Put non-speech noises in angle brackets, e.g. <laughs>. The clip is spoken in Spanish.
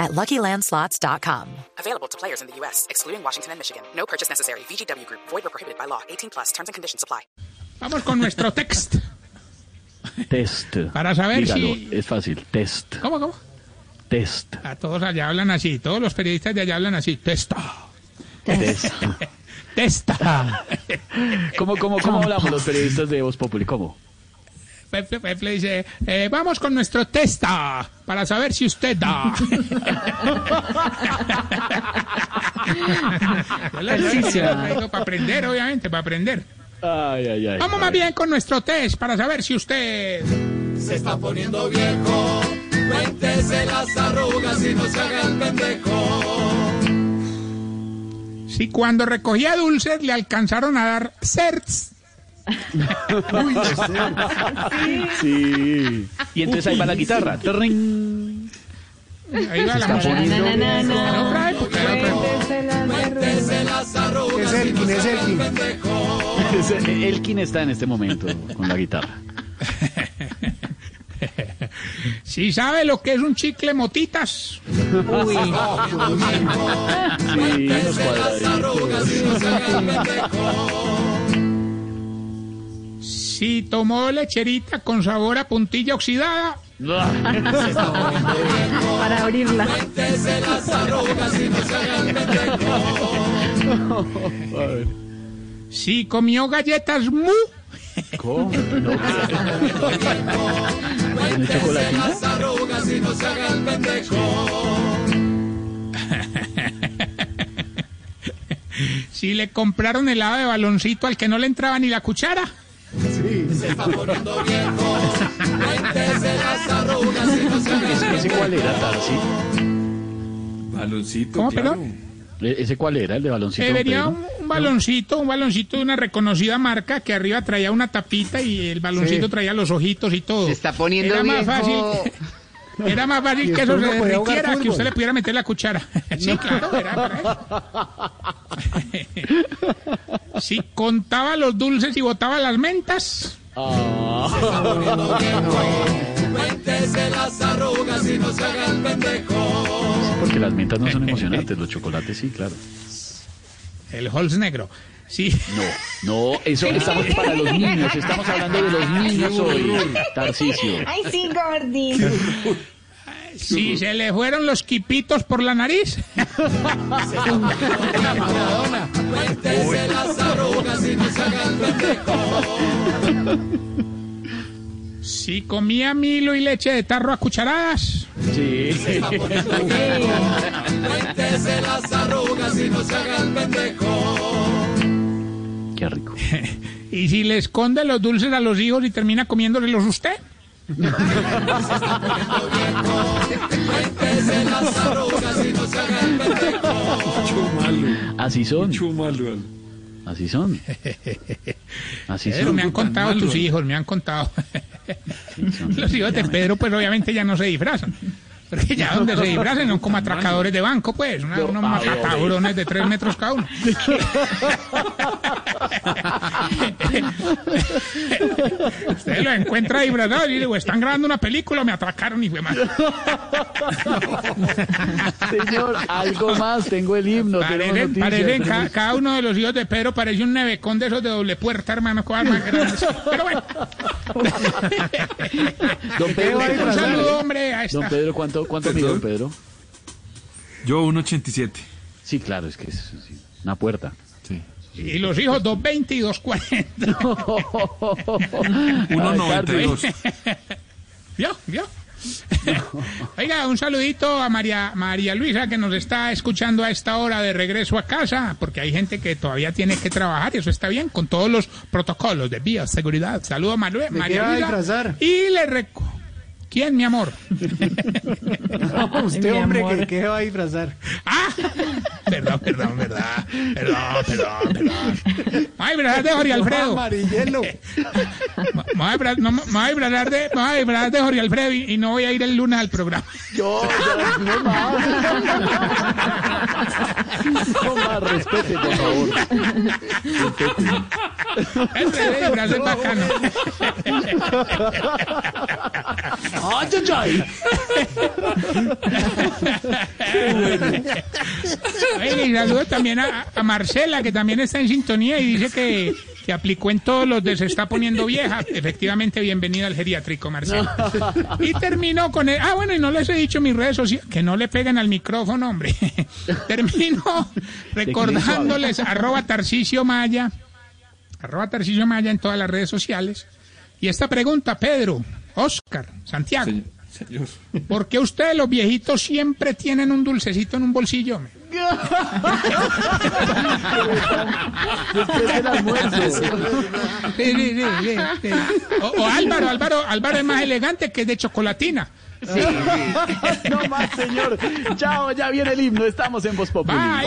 at LuckyLandSlots.com. Available to players in the U.S., excluding Washington and Michigan. No purchase necessary. VGW Group. Void or prohibited by law. 18 plus. Terms and conditions apply. Vamos con nuestro text. Test. Para saber Dígalo, si- Es fácil. Test. ¿Cómo, cómo? Test. A todos allá hablan así. Todos los periodistas de allá hablan así. Testa. Test. <laughs> Testa. ¿Cómo, cómo, cómo hablamos los periodistas de Voz Populi? ¿Cómo? Pepe, Pepe dice, eh, vamos con nuestro testa para saber si usted da. <laughs> Yo le digo, para aprender, obviamente, para aprender. Ay, ay, ay. Vamos más bien con nuestro test para saber si usted... Se está poniendo viejo, cuéntese las arrugas y no se haga el pendejo. Si cuando recogía dulces le alcanzaron a dar certs. <laughs> Sí. Y entonces ahí va la guitarra. Ahí va la pendejo. Ese- Elkin está en este momento con la guitarra. Si sabe lo que es un chicle motitas. Sí, unos cuadraditos. Si tomó lecherita con sabor a puntilla oxidada. <laughs> para abrirla. Cuéntese las arrugas y no se haga el pendejo. Si comió galletas mu. ¿Cómo? No. Si le compraron helado de baloncito al que no le entraba ni la cuchara. Se está poniendo viejo, cuéntese las arrugas y no se ¿Ese, cuál era, Tarsi? Baloncito, ¿Cómo, claro. perdón? ¿E- ¿Ese cuál era? ¿El de baloncito? Eh, venía un, un baloncito, un baloncito de una reconocida marca que arriba traía una tapita y el baloncito traía los ojitos y todo. Se está poniendo era más viejo. fácil, <laughs> era más fácil que eso se derritiera que usted le pudiera meter la cuchara. <laughs> sí, claro, era para eso. <laughs> si contaba los dulces y botaba las mentas. Cuéntese las arrugas y no se haga el pendejo. Porque las mentas no son emocionantes, los chocolates sí, claro. El Halls negro. Sí. No, no, eso estamos para los niños, estamos hablando de los niños hoy, Tarcisio. Ay, sí, Gordy. <laughs> Si <laughs> se le fueron los quipitos por la nariz. <laughs> Cuéntese las arrugas y no se haga el pendejo. Si comía milo y leche de tarro a cucharadas. Sí. Cuéntese las arrugas y no se haga el pendejo. Qué rico. <laughs> Y si le esconde los dulces a los hijos y termina comiéndoselos usted. <laughs> Así son, así son. Así Pedro, son. me han contado tus hijos, me han contado. <laughs> Los hijos de Pedro, pues obviamente ya no se disfrazan. Porque ya donde se disfrazan son como atracadores de banco, pues, una- unos macabrones de tres metros cada uno. <laughs> Encuentra disfrazado y digo, están grabando una película, me atracaron y fue mal. Señor, algo más, tengo el himno, Parecen, parecen ca- cada uno de los hijos de Pedro parece un nevecón de esos de doble puerta, hermano, cosas más grandes. Pero bueno. <laughs> Don Pedro, Un saludo, hombre, a Don. Pedro, ¿cuánto, cuánto mide Don Pedro? Yo 1.87. Sí, claro, es que es sí, una puerta. Sí. Y los hijos 220 <laughs> y 240. 1.92. <laughs> ¿Vio? ¿Vio? Oiga, un saludito a María, María Luisa que nos está escuchando a esta hora de regreso a casa, porque hay gente que todavía tiene que trabajar y eso está bien con todos los protocolos de bioseguridad. Saludo a María Luisa. Y le recu- ¿Quién, mi amor? <laughs> usted, hombre, que, que va a disfrazar. Ah, perdón, perdón, verdad. Perdón, perdón, perdón. Ay, verdad de Jorge Alfredo. Amarillelo. Voy a disfrazar de, voy a disfrazar de Jorge Alfredo y, y no voy a ir el lunes al programa. Yo, yo, no más. No más, respete, por favor. Ese disfraz es bacano. <laughs> ¡Ay, ay, ay! Y saludo también a, a Marcela, que también está en sintonía y dice que, que aplicó en todos los de Se está poniendo vieja. Efectivamente, bienvenida al geriátrico, Marcela. Y terminó con el... Ah, bueno, y no les he dicho mis redes sociales, que no le peguen al micrófono, hombre. <laughs> Termino recordándoles arroba Tarcicio Maya, arroba Tarcicio Maya en todas las redes sociales. Y esta pregunta, Pedro, Oscar, Santiago, Señor, señor. ¿por qué ustedes los viejitos siempre tienen un dulcecito en un bolsillo? hombre? Después del almuerzo. Sí, sí, sí, sí, sí. O, o Álvaro, Álvaro, Álvaro es más elegante que es de chocolatina. No más, señor. Chao, ya viene el himno. Estamos en Voz Populi. Bye.